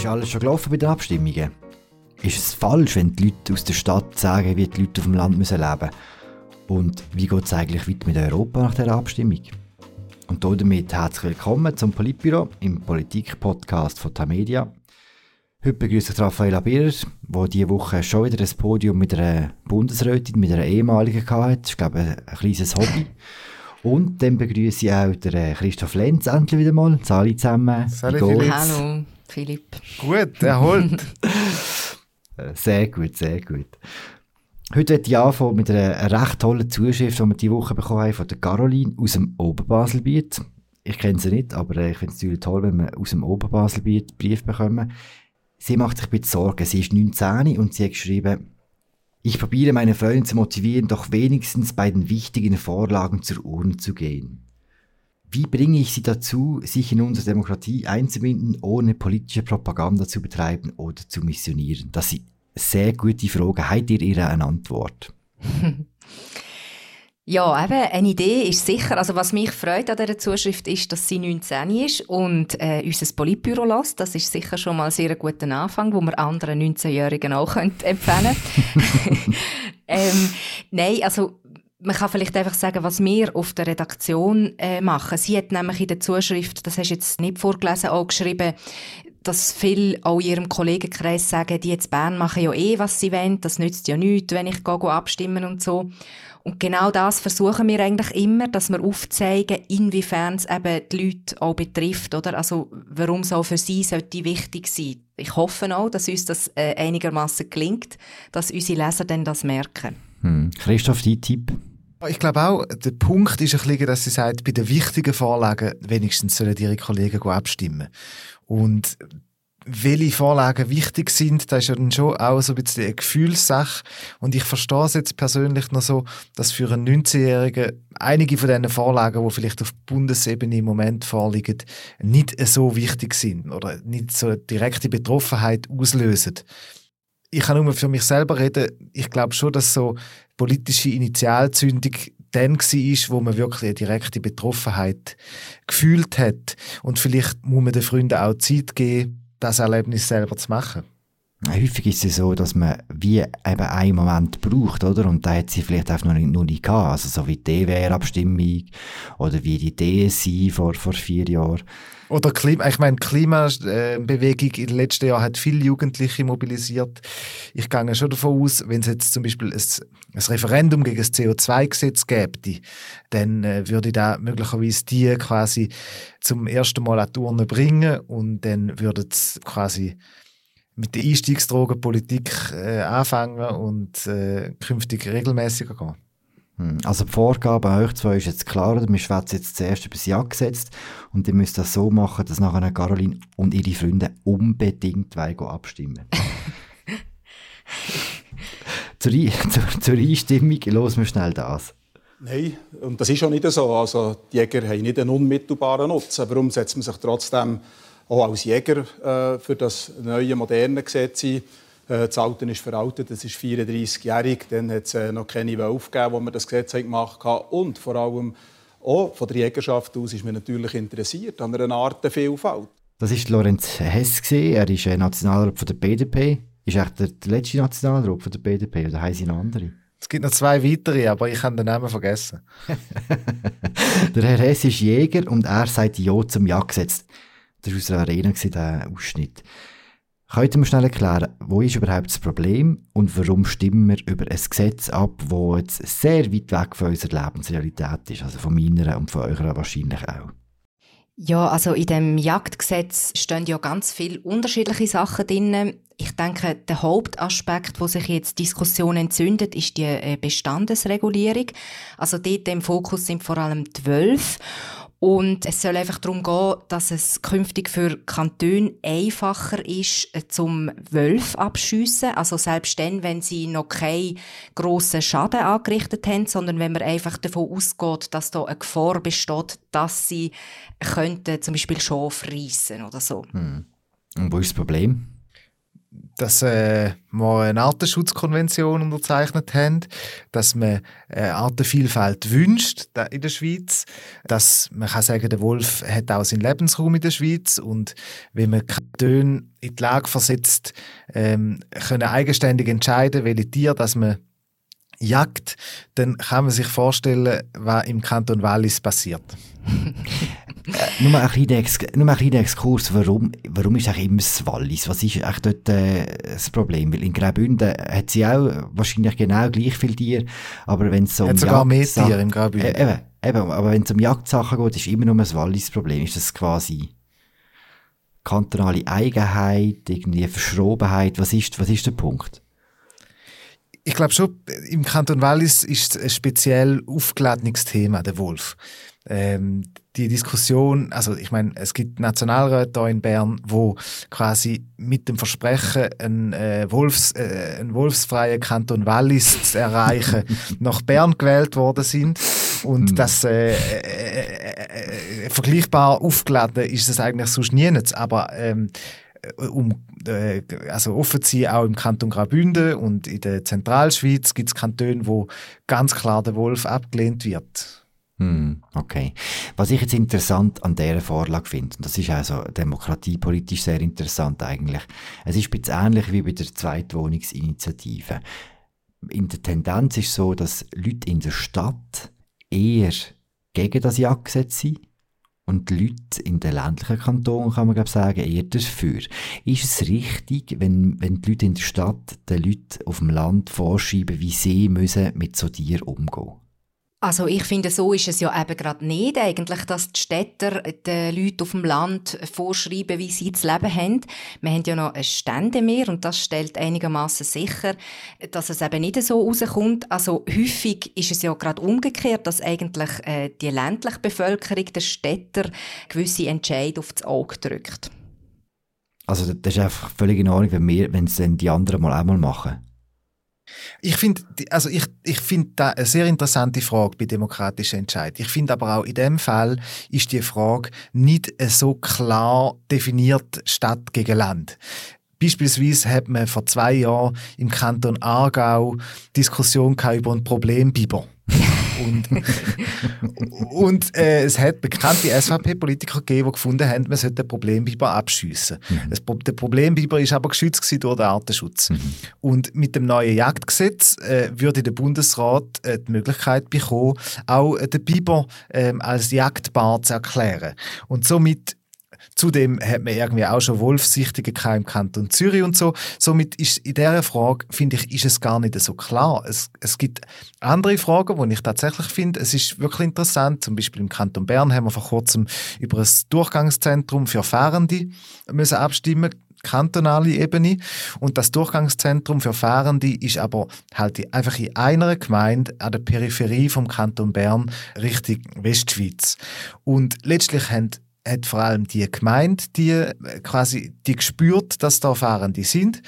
Ist alles schon gelaufen bei den Abstimmungen? Ist es falsch, wenn die Leute aus der Stadt sagen, wie die Leute auf dem Land müssen leben Und wie geht es eigentlich weiter mit Europa nach dieser Abstimmung? Und damit herzlich willkommen zum Politbüro im Politik-Podcast von Tamedia. Heute begrüße ich Raffaella Birrer, der diese Woche schon wieder ein Podium mit einer Bundesrätin, mit einer ehemaligen hatte. Das ist, glaube ich, ein kleines Hobby. Und dann begrüße ich auch den äh, Christoph Lenz endlich wieder mal. Alle zusammen. Hallo, Philipp. Gut, erholt. Äh, sehr gut, sehr gut. Heute werde ich anfangen mit einer recht tollen Zuschrift, die wir diese Woche bekommen haben von der Caroline aus dem Oberbaselbiet. Ich kenne sie nicht, aber äh, ich finde es natürlich toll, wenn wir aus dem Oberbaselbiet Brief bekommen. Sie macht sich ein bisschen Sorgen. Sie ist 19 und sie hat geschrieben, ich probiere meine Freundin zu motivieren, doch wenigstens bei den wichtigen Vorlagen zur Urne zu gehen. Wie bringe ich sie dazu, sich in unsere Demokratie einzubinden, ohne politische Propaganda zu betreiben oder zu missionieren? Das sind sehr gute Fragen. Habt ihr ihr eine Antwort? Ja, eben, eine Idee ist sicher. Also was mich freut an dieser Zuschrift ist, dass sie 19 ist und äh, unser Politbüro lässt. Das ist sicher schon mal ein sehr guter Anfang, wo wir anderen 19-Jährigen auch empfehlen können. ähm, Nein, also man kann vielleicht einfach sagen, was wir auf der Redaktion äh, machen. Sie hat nämlich in der Zuschrift, das hast du jetzt nicht vorgelesen, auch geschrieben, dass viele auch in ihrem Kollegenkreis sagen, die jetzt Bern machen ja eh, was sie wollen, das nützt ja nichts, wenn ich gehe, abstimmen und so. Und genau das versuchen wir eigentlich immer, dass wir aufzeigen, inwiefern es eben die Leute auch betrifft, oder? Also, warum es auch für sie sollte wichtig sein. Ich hoffe auch, dass uns das äh, einigermaßen gelingt, dass unsere Leser dann das merken. Hm. Christoph, dein Tipp? Ich glaube auch, der Punkt ist ein bisschen, dass sie sagt, bei den wichtigen Vorlagen wenigstens sollen ihre Kollegen abstimmen. Und welche Vorlagen wichtig sind, das ist ja dann schon auch so ein bisschen eine Gefühlssache. Und ich verstehe es jetzt persönlich noch so, dass für einen 19-Jährigen einige von diesen Vorlagen, die vielleicht auf Bundesebene im Moment vorliegen, nicht so wichtig sind oder nicht so eine direkte Betroffenheit auslösen. Ich kann nur für mich selber reden. Ich glaube schon, dass so politische Initialzündung dann war, wo man wirklich eine direkte Betroffenheit gefühlt hat. Und vielleicht muss man den Freunden auch Zeit geben, das Erlebnis selber zu machen. Häufig ist es so, dass man wie eben einen Moment braucht, oder? Und da hat sie vielleicht einfach noch nicht, noch nicht gehabt. Also so wie die DWR-Abstimmung oder wie die DSI vor, vor vier Jahren. Oder Klima, ich meine, Klimabewegung in den letzten Jahren hat viele Jugendliche mobilisiert. Ich gehe schon davon aus, wenn es jetzt zum Beispiel ein, ein Referendum gegen das CO2-Gesetz gäbe, dann äh, würde da möglicherweise die quasi zum ersten Mal an die Urne bringen und dann würde es quasi mit der Einstiegsdrogenpolitik äh, anfangen und äh, künftig regelmäßiger gehen. Hm. Also die Vorgabe an euch zwei ist jetzt klar, wir schwätzen jetzt zuerst über das Ja gesetzt und ihr müsst das so machen, dass nachher Caroline und ihre Freunde unbedingt abstimmen zur, zur, zur Einstimmung los wir schnell das. Nein, und das ist auch nicht so. Also, die Jäger haben nicht einen unmittelbaren Nutzen. Warum setzt man sich trotzdem auch als Jäger äh, für das neue, moderne Gesetz ein? Äh, das Alter ist veraltet, das ist 34-jährig. Dann hat es äh, noch keine Wölfe gegeben, wo man das Gesetz gemacht hat. Und vor allem auch von der Jägerschaft aus ist man natürlich interessiert an einer Artenvielfalt. Das ist Lorenz Hess. Er ist äh, Nationalrat von der BDP. Ist echt der, letzte Nationalrat von der BDP oder haben sie noch andere? Es gibt noch zwei weitere, aber ich habe den Namen vergessen. der Herr Hess ist Jäger und er sagt Ja zum Jagdgesetz. Das war aus der Arena, der Ausschnitt. Könnt ihr mir schnell erklären, wo ist überhaupt das Problem und warum stimmen wir über ein Gesetz ab, das jetzt sehr weit weg von unserer Lebensrealität ist, also von meiner und von eurer wahrscheinlich auch? Ja, also in dem Jagdgesetz stehen ja ganz viele unterschiedliche Sachen drin. Ich denke, der Hauptaspekt, wo sich jetzt Diskussion entzündet, ist die äh, Bestandesregulierung. Also dort im Fokus sind vor allem die Wölfe. Und es soll einfach darum gehen, dass es künftig für Kantone einfacher ist, äh, zum Wölf abschiessen. Also selbst dann, wenn sie noch keinen grossen Schaden angerichtet haben, sondern wenn man einfach davon ausgeht, dass da eine Gefahr besteht, dass sie könnten zum Beispiel Schaf reissen oder so. Hm. Und wo ist das Problem? Dass äh, wir eine Artenschutzkonvention unterzeichnet haben, dass man äh, Artenvielfalt wünscht in der Schweiz, dass man kann sagen, der Wolf hat auch seinen Lebensraum in der Schweiz und wenn man Kantone in die Lage versetzt, ähm, können eigenständig entscheiden, welche Tiere dass man jagt, dann kann man sich vorstellen, was im Kanton Wallis passiert. Äh, nur, ein nur ein kleiner Exkurs, warum, warum ist eigentlich immer das Wallis? Was ist eigentlich dort äh, das Problem? Weil in Graubünden hat sie auch wahrscheinlich genau gleich viele Tiere, aber wenn es so hat um sogar mehr Tiere im Graubünden. Äh, eben, eben, aber wenn es um Jagdsachen geht, ist immer nur das Wallis-Problem. Ist das quasi kantonale Eigenheit, irgendwie Verschrobenheit? Was ist, was ist der Punkt? Ich glaube schon, im Kanton Wallis ist es ein speziell aufgeladenes Thema, der Wolf. Ähm, die Diskussion, also ich meine, es gibt Nationalräte hier in Bern, wo quasi mit dem Versprechen, einen, äh, Wolfs, äh, einen wolfsfreien Kanton Wallis zu erreichen, nach Bern gewählt worden sind. Und mhm. das äh, äh, äh, vergleichbar aufgeladen ist es eigentlich sonst nie. Aber ähm, um äh, also offen zu sein, auch im Kanton Graubünden und in der Zentralschweiz gibt es Kantone, wo ganz klar der Wolf abgelehnt wird. Hm, okay. Was ich jetzt interessant an dieser Vorlage finde, und das ist also demokratiepolitisch sehr interessant eigentlich, es ist ein bisschen ähnlich wie bei der Zweitwohnungsinitiative. In der Tendenz ist es so, dass Leute in der Stadt eher gegen das Jagdgesetz sind und die Leute in den ländlichen Kantonen, kann man glaube sagen, eher dafür. Ist es richtig, wenn, wenn die Leute in der Stadt den Leuten auf dem Land vorschreiben, wie sie müssen mit so Tieren umgehen? Also ich finde, so ist es ja eben gerade nicht eigentlich, dass die Städter den Leuten auf dem Land vorschreiben, wie sie zu leben haben. Wir haben ja noch ein Ständemeer und das stellt einigermaßen sicher, dass es eben nicht so rauskommt. Also häufig ist es ja gerade umgekehrt, dass eigentlich äh, die ländliche Bevölkerung der Städter gewisse Entscheidungen aufs Auge drückt. Also das ist einfach völlig in Ordnung, wenn, wir, wenn es dann die anderen mal einmal machen. Ich finde, also ich, ich finde da eine sehr interessante Frage bei demokratischen Entscheid. Ich finde aber auch in dem Fall ist die Frage nicht so klar definiert Stadt gegen Land. Beispielsweise hat man vor zwei Jahren im Kanton Aargau Diskussion über ein Problembiber. Und, und äh, es hat bekannte SVP-Politiker gegeben, die gefunden haben, man sollte den Problembiber abschiessen. Mhm. der Problembiber ist aber geschützt durch den Artenschutz. Mhm. Und mit dem neuen Jagdgesetz äh, würde der Bundesrat äh, die Möglichkeit bekommen, auch äh, den Biber ähm, als jagdbar zu erklären. Und somit Zudem hat man irgendwie auch schon Wolfsichtige im Kanton Zürich und so. Somit ist in dieser Frage, finde ich, ist es gar nicht so klar. Es, es gibt andere Fragen, wo ich tatsächlich finde, es ist wirklich interessant. Zum Beispiel im Kanton Bern haben wir vor kurzem über ein Durchgangszentrum für Fahrende müssen abstimmen kantonale Ebene. Und das Durchgangszentrum für Fahrende ist aber halt einfach in einer Gemeinde an der Peripherie vom Kanton Bern Richtung Westschweiz. Und letztlich haben hat vor allem die Gemeinde, die äh, quasi die gespürt, dass da Fahrende sind.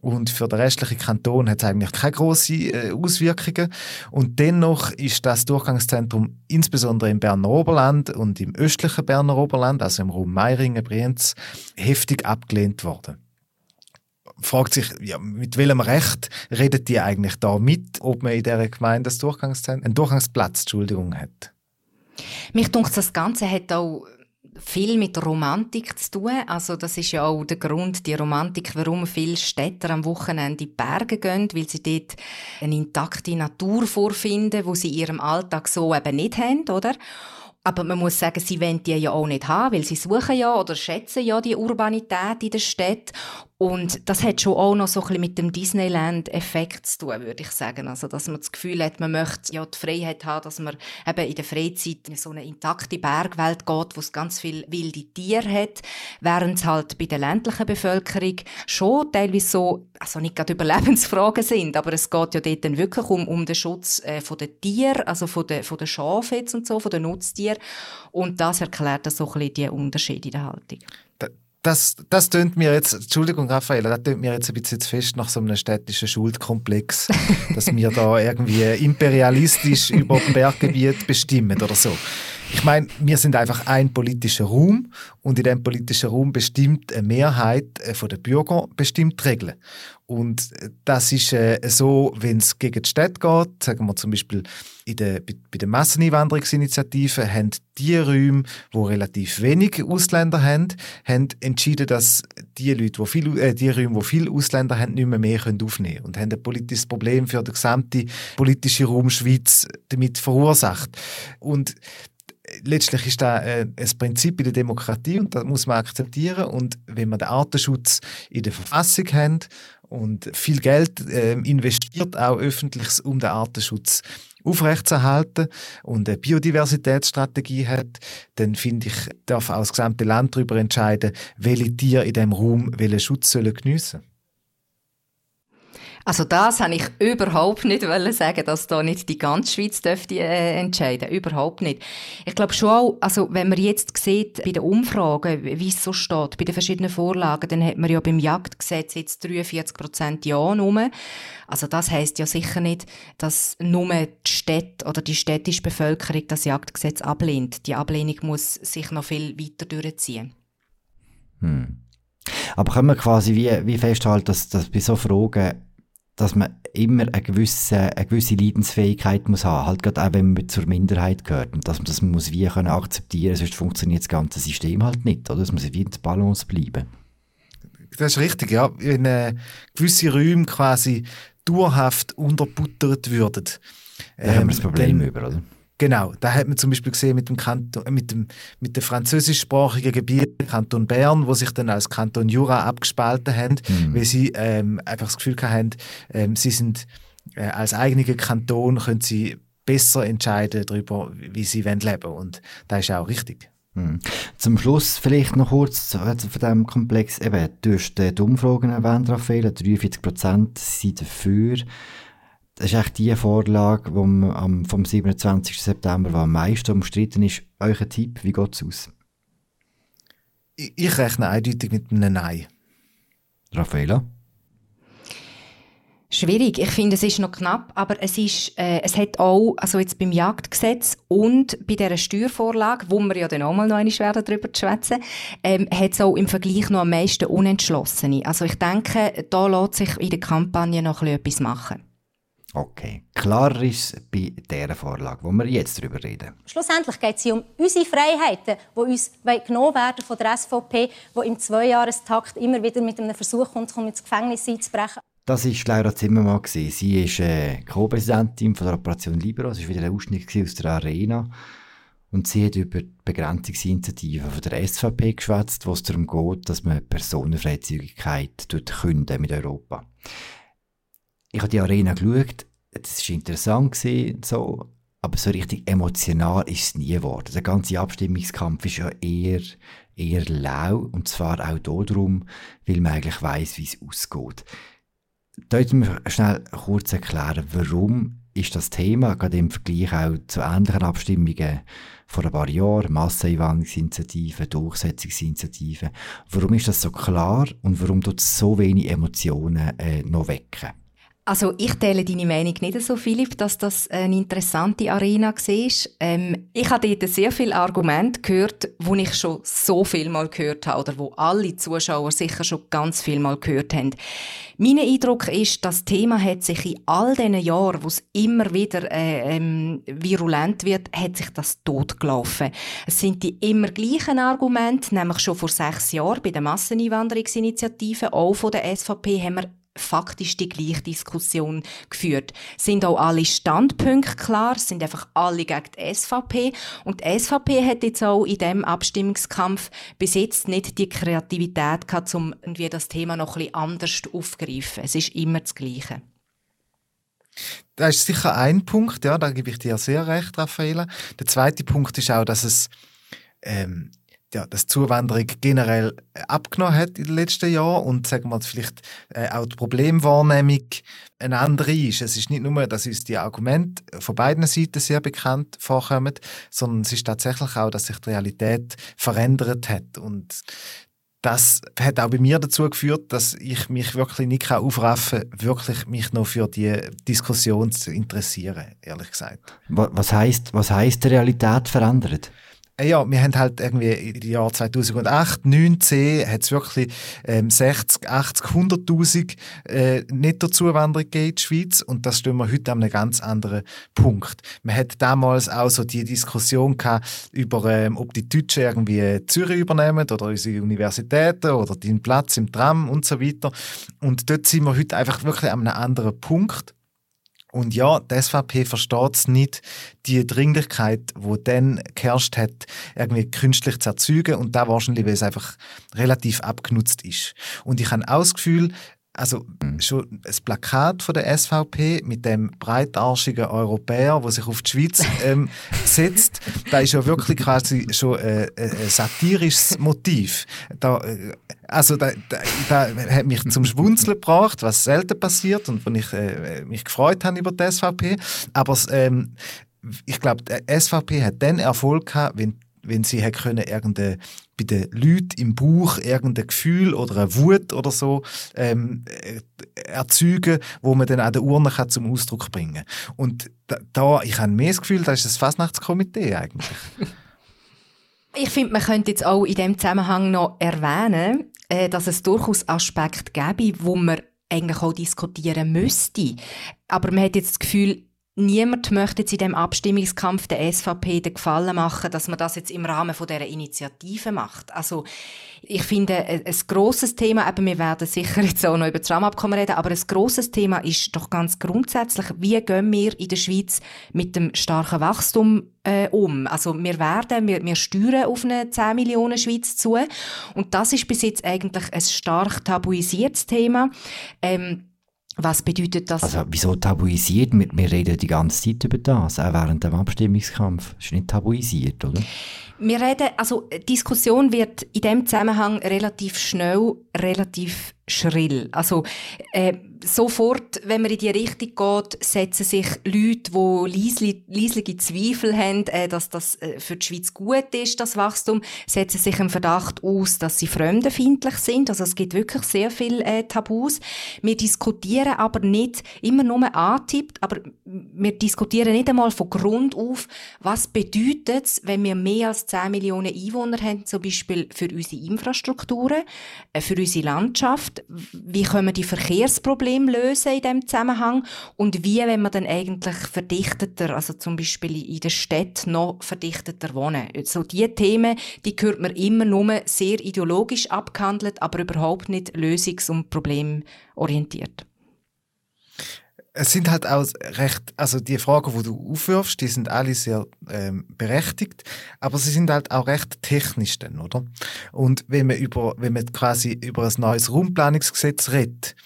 Und für den restlichen Kanton hat es eigentlich keine grossen äh, Auswirkungen. Und dennoch ist das Durchgangszentrum insbesondere im Berner Oberland und im östlichen Berner Oberland, also im Raum Meiringen, Brienz, heftig abgelehnt worden. Fragt sich, ja, mit welchem Recht redet die eigentlich da mit, ob man in dieser Gemeinde einen Durchgangsplatz Entschuldigung, hat? Mich denkt, das Ganze hat auch viel mit Romantik zu tun. Also das ist ja auch der Grund, die Romantik, warum viele Städter am Wochenende in die Berge gehen, weil sie dort eine intakte Natur vorfinden, wo sie in ihrem Alltag so eben nicht haben, oder? Aber man muss sagen, sie wollen die ja auch nicht haben, weil sie suchen ja oder schätzen ja die Urbanität in der Stadt. Und das hat schon auch noch so ein bisschen mit dem Disneyland-Effekt zu tun, würde ich sagen. Also, dass man das Gefühl hat, man möchte ja die Freiheit haben, dass man eben in der Freizeit in so eine intakte Bergwelt geht, wo es ganz viele wilde Tiere hat, während es halt bei der ländlichen Bevölkerung schon teilweise so, also nicht gerade Überlebensfragen sind, aber es geht ja dort dann wirklich um, um den Schutz äh, von den Tieren, also von den, von den Schafen jetzt und so, von den Nutztieren. Und das erklärt so ein bisschen die Unterschiede in der Haltung das, das tönt mir jetzt, Entschuldigung, Raphael, das tönt mir jetzt ein bisschen zu fest nach so einem städtischen Schuldkomplex, dass wir da irgendwie imperialistisch über Berggebiet bestimmen oder so. Ich meine, wir sind einfach ein politischer Raum und in diesem politischen Raum bestimmt eine Mehrheit äh, der Bürger bestimmt die Regeln. Und äh, das ist äh, so, wenn es gegen die Städte geht, sagen wir zum Beispiel in der, bei, bei der Masseneinwanderungsinitiative, haben die Räume, wo relativ wenig Ausländer haben, haben entschieden, dass die Leute, die viel, äh, die Räume, wo viele Ausländer haben, nicht mehr mehr können aufnehmen können und haben ein politisches Problem für den gesamten politischen Raum Schweiz damit verursacht. Und letztlich ist das äh, ein Prinzip in der Demokratie und das muss man akzeptieren. Und wenn man den Artenschutz in der Verfassung hat und viel Geld äh, investiert, auch öffentliches, um den Artenschutz aufrechtzuerhalten und eine Biodiversitätsstrategie hat, dann finde ich, darf auch das gesamte Land darüber entscheiden, welche Tiere in diesem Raum welchen Schutz sollen geniessen also das habe ich überhaupt nicht wollen sagen, dass da nicht die ganze Schweiz dürfte äh, entscheiden, überhaupt nicht. Ich glaube schon auch, also wenn man jetzt sieht bei den Umfragen, wie es so steht, bei den verschiedenen Vorlagen, dann hat man ja beim Jagdgesetz jetzt 43 Prozent Ja nur. Also das heißt ja sicher nicht, dass nur die Städte oder die städtische Bevölkerung das Jagdgesetz ablehnt. Die Ablehnung muss sich noch viel weiter durchziehen. Hm. Aber können wir quasi wie, wie festhalten, dass, dass bei so Fragen dass man immer eine gewisse, eine gewisse Leidensfähigkeit muss haben, halt gerade auch, wenn man zur Minderheit gehört und dass man das muss wie können akzeptieren, sonst funktioniert das ganze System halt nicht, oder? Es muss wie in der Balance bleiben. Das ist richtig, ja. Wenn äh, gewisse Räume quasi dauerhaft unterbuttert würden. Ähm, da haben wir das ähm, Problem dann, über, oder? Genau, da hat man zum Beispiel gesehen mit dem, Kanton, äh, mit dem, mit dem französischsprachigen Gebiet, Kanton Bern, wo sich dann als Kanton Jura abgespalten haben, mhm. weil sie ähm, einfach das Gefühl hatten, ähm, sie sind äh, als eigener Kanton können sie besser entscheiden darüber, wie sie leben wollen. Und das ist auch richtig. Mhm. Zum Schluss vielleicht noch kurz von diesem Komplex. Eben, du hast die Umfragen erwähnt, Raphael, 43% sind dafür. Das ist echt die Vorlage, die am, vom 27. September am meisten umstritten ist. Euer Tipp, wie geht es aus? Ich, ich rechne eindeutig mit einem Nein. Raffaella? Schwierig. Ich finde, es ist noch knapp, aber es ist, äh, es hat auch, also jetzt beim Jagdgesetz und bei dieser Steuervorlage, wo wir ja dann auch mal noch einmal werden darüber schwätzen, ähm, hat es auch im Vergleich noch am meisten Unentschlossene. Also ich denke, da lässt sich in der Kampagne noch etwas machen. Okay, klar ist bei dieser Vorlage, wo wir jetzt darüber reden. Schlussendlich geht es um unsere Freiheiten, die uns genommen werden von der SVP, die im Zweijahrestakt immer wieder mit einem Versuch kommt, um ins Gefängnis einzubrechen. Das war Laura Zimmermann. Sie ist äh, Co-Präsidentin der Operation Libero. Es war wieder ein Ausschnitt aus der Arena. Und sie hat über die Begrenzungsinitiative von der SVP geschwätzt, wo es darum geht, dass man Personenfreizügigkeit künden mit Europa ich habe die Arena geschaut, das war interessant, gewesen, so, aber so richtig emotional ist es nie geworden. Der ganze Abstimmungskampf ist ja eher, eher lau, und zwar auch darum, weil man eigentlich weiss, wie es ausgeht. Dort wir schnell kurz erklären, warum ist das Thema, gerade im Vergleich auch zu ähnlichen Abstimmungen vor ein paar Jahren, Masseneinwanderungsinitiativen, Durchsetzungsinitiativen, warum ist das so klar und warum tut es so wenig Emotionen äh, noch wecken? Also ich teile deine Meinung nicht so, Philipp, dass das eine interessante Arena war. Ähm, ich habe dort sehr viele Argumente gehört, die ich schon so viel mal gehört habe oder wo alle Zuschauer sicher schon ganz viel mal gehört haben. Mein Eindruck ist, das Thema hat sich in all diesen Jahren, wo es immer wieder äh, ähm, virulent wird, hat sich das totgelaufen. Es sind die immer gleichen Argumente, nämlich schon vor sechs Jahren bei der Masseneinwanderungsinitiative, auch von der SVP, haben wir faktisch die gleiche Diskussion geführt. Sind auch alle Standpunkte klar, sind einfach alle gegen die SVP und die SVP hat jetzt auch in dem Abstimmungskampf bis jetzt nicht die Kreativität gehabt, um irgendwie das Thema noch ein bisschen anders aufzugreifen. Es ist immer das Gleiche. Das ist sicher ein Punkt, ja, da gebe ich dir sehr recht, Raffaella. Der zweite Punkt ist auch, dass es ähm, ja, dass die Zuwanderung generell äh, abgenommen hat in den letzten Jahren und sagen wir vielleicht äh, auch die Problemwahrnehmung eine andere ist. Es ist nicht nur, dass uns die Argumente von beiden Seiten sehr bekannt vorkommen, sondern es ist tatsächlich auch, dass sich die Realität verändert hat und das hat auch bei mir dazu geführt, dass ich mich wirklich nicht aufraffen kann, wirklich mich noch für die Diskussion zu interessieren, ehrlich gesagt. Was heißt, was heißt Realität verändert? Äh, ja, wir haben halt irgendwie im Jahr 2008, 19 hat es wirklich ähm, 60, 80, 100'000 äh, Nettozuwanderung gegeben in die Schweiz und das stehen wir heute an einem ganz anderen Punkt. Man hat damals auch so die Diskussion gehabt über, ähm, ob die Deutschen irgendwie Zürich übernehmen oder unsere Universitäten oder den Platz im Tram und so weiter. Und dort sind wir heute einfach wirklich an einem anderen Punkt. Und ja, die SVP versteht es nicht, die Dringlichkeit, die dann geherrscht hat, irgendwie künstlich zu erzeugen und da wahrscheinlich, weil es einfach relativ abgenutzt ist. Und ich habe auch das Gefühl, also schon das Plakat von der SVP mit dem breitarschigen Europäer, der sich auf die Schweiz ähm, setzt, da ist ja wirklich quasi schon äh, äh ein satirisches Motiv. Da, äh, also da, da, da, hat mich zum Schwunzeln gebracht, was selten passiert und wo ich äh, mich gefreut habe über die SVP. Aber ähm, ich glaube, die SVP hat dann Erfolg gehabt, wenn wenn sie hätte können irgendeine, bei den Leuten im Buch irgendein Gefühl oder eine Wut oder so ähm, äh, erzeugen, wo man dann an der Urne kann zum Ausdruck bringen Und da, da ich habe mehr das Gefühl, das ist das Fasnachtskomitee eigentlich. Ich finde, man könnte jetzt auch in dem Zusammenhang noch erwähnen, äh, dass es durchaus Aspekte gäbe, wo man eigentlich auch diskutieren müsste. Aber man hat jetzt das Gefühl, niemand möchte jetzt in dem Abstimmungskampf der SVP den Gefallen machen, dass man das jetzt im Rahmen von dieser Initiative macht. Also ich finde, ein, ein grosses Thema, eben, wir werden sicher jetzt auch noch über das Rahmenabkommen reden, aber ein grosses Thema ist doch ganz grundsätzlich, wie gehen wir in der Schweiz mit dem starken Wachstum äh, um? Also wir werden, wir, wir steuern auf eine 10 Millionen Schweiz zu und das ist bis jetzt eigentlich ein stark tabuisiertes Thema. Ähm, was bedeutet das? Also wieso tabuisiert? Wir, wir reden die ganze Zeit über das, auch während dem Abstimmungskampf. Das ist nicht tabuisiert, oder? Wir reden, also Diskussion wird in dem Zusammenhang relativ schnell, relativ schrill. Also äh, sofort, wenn man in die Richtung geht, setzen sich Leute, die leislige Zweifel haben, äh, dass das äh, für die Schweiz gut ist, das Wachstum, setzen sich im Verdacht aus, dass sie fremdenfeindlich sind. Also es gibt wirklich sehr viele äh, Tabus. Wir diskutieren aber nicht immer nur antippt, aber wir diskutieren nicht einmal von Grund auf, was bedeutet es, wenn wir mehr als 10 Millionen Einwohner haben, zum Beispiel für unsere Infrastrukturen, äh, für unsere Landschaft, wie können wir die Verkehrsprobleme lösen in diesem Zusammenhang und wie, wenn wir dann eigentlich verdichteter, also zum Beispiel in der Stadt noch verdichteter wohnen. So die Themen, die hört man immer nur sehr ideologisch abgehandelt, aber überhaupt nicht lösungs- und problemorientiert es sind halt auch recht, also die Fragen, die du aufwirfst, die sind alle sehr ähm, berechtigt, aber sie sind halt auch recht technisch dann, oder? Und wenn man über, wenn man quasi über ein neues Raumplanungsgesetz redet,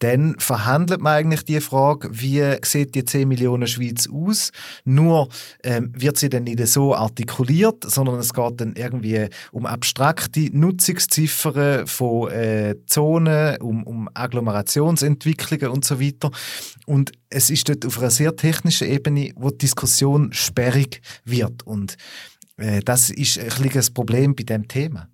dann verhandelt man eigentlich die Frage, wie sieht die 10 Millionen Schweiz aus? Nur ähm, wird sie dann nicht so artikuliert, sondern es geht dann irgendwie um abstrakte Nutzungsziffern von äh, Zonen, um, um Agglomerationsentwicklungen und so weiter. Und es ist dort auf einer sehr technischen Ebene, wo die Diskussion sperrig wird. Und äh, das ist ein das Problem bei dem Thema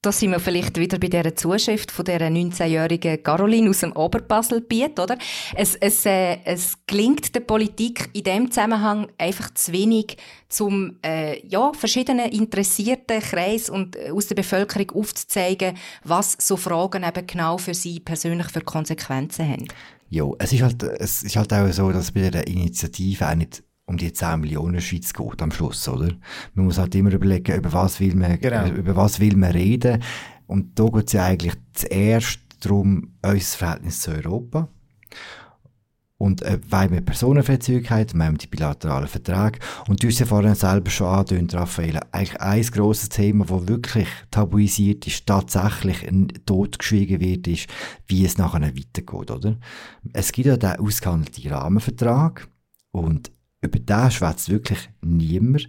da sind wir vielleicht wieder bei dieser Zuschrift von dieser 19-jährigen Caroline aus dem Oberbaselbiet, oder? Es, es, äh, es gelingt der Politik in dem Zusammenhang einfach zu wenig, zum äh, ja, verschiedenen interessierten Kreis und äh, aus der Bevölkerung aufzuzeigen, was so Fragen eben genau für sie persönlich für Konsequenzen haben. Ja, es ist halt, es ist halt auch so, dass bei der Initiative auch nicht um die 10 Millionen Schweiz geht am Schluss, oder? Man muss halt immer überlegen, über was will man, genau. über was will man reden. Und da geht es ja eigentlich zuerst darum, unser Verhältnis zu Europa. Und äh, weil wir Personenverzügigkeit, wir haben die bilateralen Verträge. Und du hast ja vorhin selber schon angedeutet, Raphael, eigentlich ein grosses Thema, das wirklich tabuisiert ist, tatsächlich totgeschwiegen wird, ist, wie es nachher weitergeht, oder? Es gibt ja den ausgehandelten Rahmenvertrag. Und über den schwätzt wirklich niemand.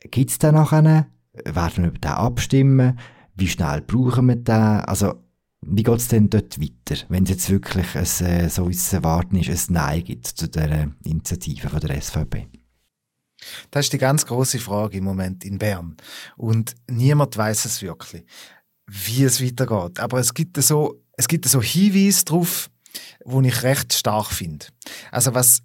Gibt es den nachher? Werden wir über den abstimmen? Wie schnell brauchen wir den? Also, wie geht es denn dort weiter, wenn es jetzt wirklich ein, äh, so wie es erwarten ist, ein Nein gibt zu der Initiative von der SVP? Das ist die ganz große Frage im Moment in Bern. Und niemand weiß es wirklich. wie es weitergeht. Aber es gibt so, es gibt so Hinweise darauf, wo ich recht stark finde. Also was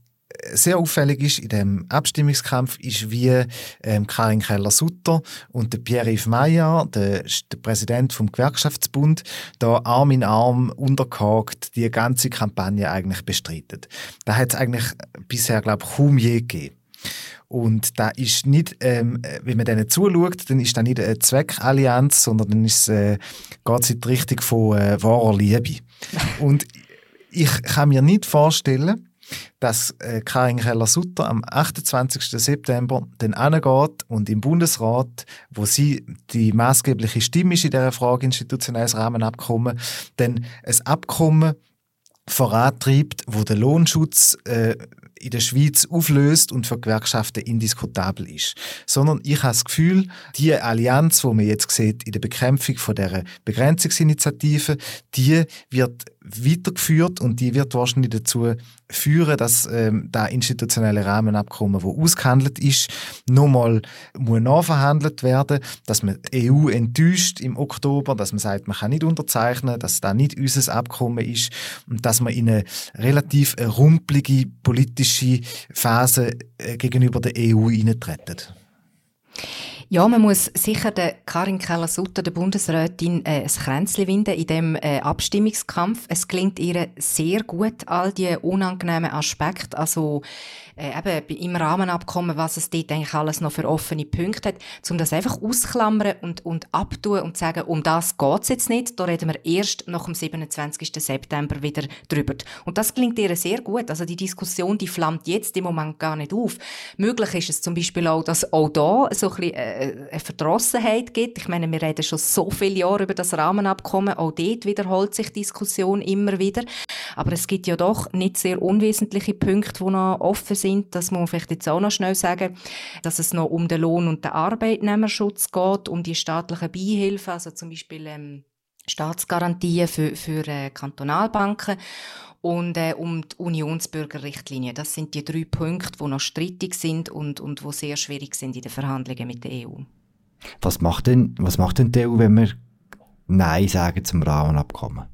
sehr auffällig ist in dem Abstimmungskampf, ist wie ähm, Karin Keller-Sutter und der Pierre-Yves Meyer, der, der Präsident vom Gewerkschaftsbund, da Arm in Arm untergehakt die ganze Kampagne eigentlich bestreitet. Da hat es eigentlich bisher, glaube ich, kaum je gegeben. Und da ist nicht, ähm, wenn man denen zuschaut, dann ist das nicht eine Zweckallianz, sondern dann ist, äh, geht es in die Richtung von äh, wahrer Liebe. Und ich kann mir nicht vorstellen, dass äh, Karin Keller-Sutter am 28. September dann angeht und im Bundesrat, wo sie die maßgebliche Stimme ist in dieser Frage institutionelles Rahmenabkommen, dann ein Abkommen vorantreibt, wo der Lohnschutz äh, in der Schweiz auflöst und für Gewerkschaften indiskutabel ist. Sondern ich habe das Gefühl, die Allianz, die man jetzt sieht in der Bekämpfung von der Begrenzungsinitiative, die wird weitergeführt und die wird wahrscheinlich dazu führen, dass ähm, da institutionelle Rahmenabkommen, wo ausgehandelt ist, nochmal muss nachverhandelt werden, dass man die EU enttäuscht im Oktober, dass man sagt, man kann nicht unterzeichnen, dass da nicht unser Abkommen ist und dass man in eine relativ rumpelige politische Phase äh, gegenüber der EU eintreten. Ja, man muss sicher der Karin Keller-Sutter, der Bundesrätin, äh, ein Kränzchen winden in dem äh, Abstimmungskampf. Es klingt ihr sehr gut, all die unangenehmen Aspekte, also äh, eben im Rahmenabkommen, was es dort eigentlich alles noch für offene Punkte hat, um das einfach ausklammern und, und abtun und sagen, um das geht's jetzt nicht, da reden wir erst nach dem 27. September wieder drüber. Und das klingt ihr sehr gut, also die Diskussion, die flammt jetzt im Moment gar nicht auf. Möglich ist es zum Beispiel auch, dass auch da so ein bisschen äh, eine Verdrossenheit gibt. Ich meine, wir reden schon so viele Jahre über das Rahmenabkommen, auch dort wiederholt sich Diskussion immer wieder. Aber es gibt ja doch nicht sehr unwesentliche Punkte, die noch offen sind. Das muss man vielleicht jetzt auch noch schnell sagen, dass es noch um den Lohn- und den Arbeitnehmerschutz geht, um die staatlichen Beihilfen, also zum Beispiel ähm, Staatsgarantien für, für äh, Kantonalbanken und äh, um die Unionsbürgerrichtlinie. Das sind die drei Punkte, die noch strittig sind und, und wo sehr schwierig sind in den Verhandlungen mit der EU. Was macht denn, was macht denn die EU, wenn wir Nein sagen zum Rahmenabkommen?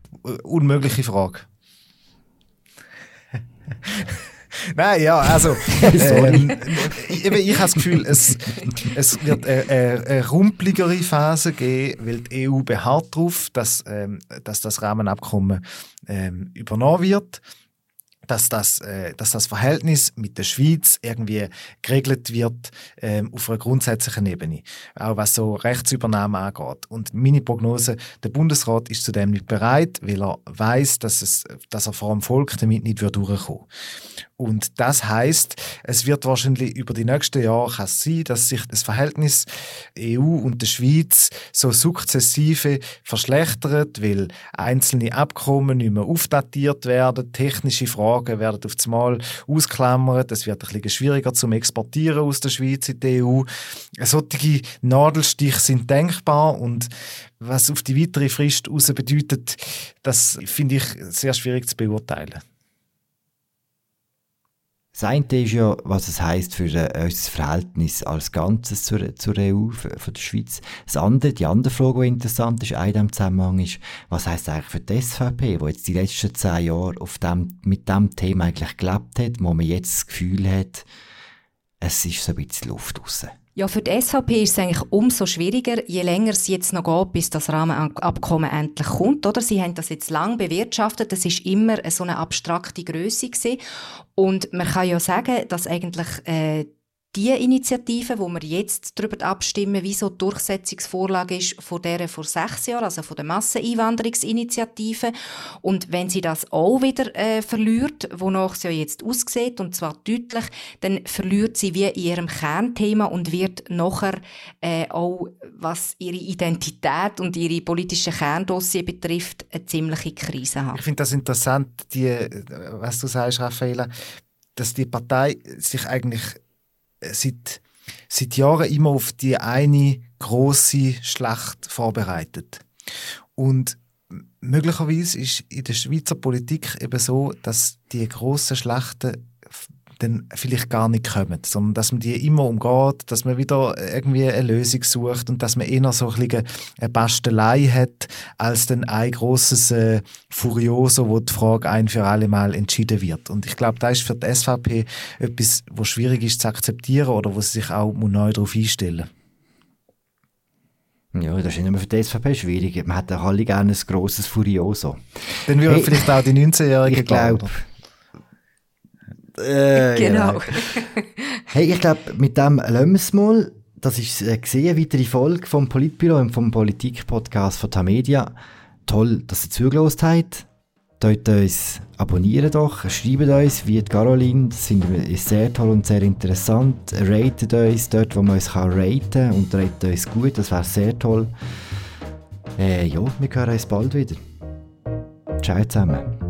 Unmögliche Frage. Nein, ja, also ähm, ich, ich habe das Gefühl, es, es wird eine, eine, rumpeligere Phase geben, weil die EU beharrt darauf, dass, ähm, dass das Rahmenabkommen ähm, übernommen wird dass das, äh, dass das Verhältnis mit der Schweiz irgendwie geregelt wird ähm, auf einer grundsätzlichen Ebene, auch was so Rechtsübernahme angeht. Und meine Prognose, der Bundesrat ist zudem nicht bereit, weil er weiß, dass, es, dass er vor dem Volk damit nicht durchkommen und das heißt, es wird wahrscheinlich über die nächsten Jahre kann sein, dass sich das Verhältnis EU und der Schweiz so sukzessive verschlechtert, weil einzelne Abkommen nicht mehr aufdatiert werden, technische Fragen werden auf einmal ausklammert, es wird ein bisschen schwieriger zum Exportieren aus der Schweiz in die EU. Solche Nadelstiche sind denkbar und was auf die weitere Frist heraus bedeutet, das finde ich sehr schwierig zu beurteilen. Das eine ist ja, was es heisst für äh, unser Verhältnis als Ganzes zur, zur EU, für die Schweiz. Das andere, die andere Frage, die interessant ist, in diesem Zusammenhang ist, was heisst eigentlich für die SVP, die jetzt die letzten zehn Jahre auf dem, mit diesem Thema eigentlich gelebt hat, wo man jetzt das Gefühl hat, es ist so ein bisschen Luft draussen. Ja, für die SVP ist es eigentlich umso schwieriger, je länger es jetzt noch geht, bis das Rahmenabkommen endlich kommt. Oder? Sie haben das jetzt lang bewirtschaftet. Das ist immer so eine abstrakte Größe. Und man kann ja sagen, dass eigentlich äh, die Initiative, wo wir jetzt darüber abstimmen, wie so die Durchsetzungsvorlage ist von der vor sechs Jahren, also von der Masseneinwanderungsinitiative. Und wenn sie das auch wieder äh, verliert, wonach es ja jetzt aussieht, und zwar deutlich, dann verliert sie wie in ihrem Kernthema und wird nachher äh, auch, was ihre Identität und ihre politischen Kerndossier betrifft, eine ziemliche Krise haben. Ich finde das interessant, die, was du sagst, Raffaella, dass die Partei sich eigentlich seit, seit Jahren immer auf die eine große Schlacht vorbereitet. Und möglicherweise ist in der Schweizer Politik eben so, dass die grossen Schlachten dann vielleicht gar nicht kommen, sondern dass man die immer umgeht, dass man wieder irgendwie eine Lösung sucht und dass man eher so ein bisschen eine Bastelei hat, als dann ein grosses äh, Furioso, wo die Frage ein für alle Mal entschieden wird. Und ich glaube, das ist für die SVP etwas, was schwierig ist zu akzeptieren oder wo sie sich auch neu darauf einstellen ja, das ist nicht nur für die SVP schwierig. Man hat alle gerne ein grosses Furioso. Dann würden hey, vielleicht auch die 19-Jährigen glauben. Äh, genau. genau. hey, ich glaube, mit dem lassen wir es mal. Das ist äh, gesehen, weitere Folge vom Politbüro und vom Politik-Podcast von Tamedia. Toll, dass ihr zugelassen habt. Dort uns abonnieren doch, schreibt uns, wie die Caroline, das finden wir sehr toll und sehr interessant. Ratet uns dort, wo man uns kann raten kann und ratet uns gut, das wäre sehr toll. Äh, ja, wir hören uns bald wieder. Ciao zusammen.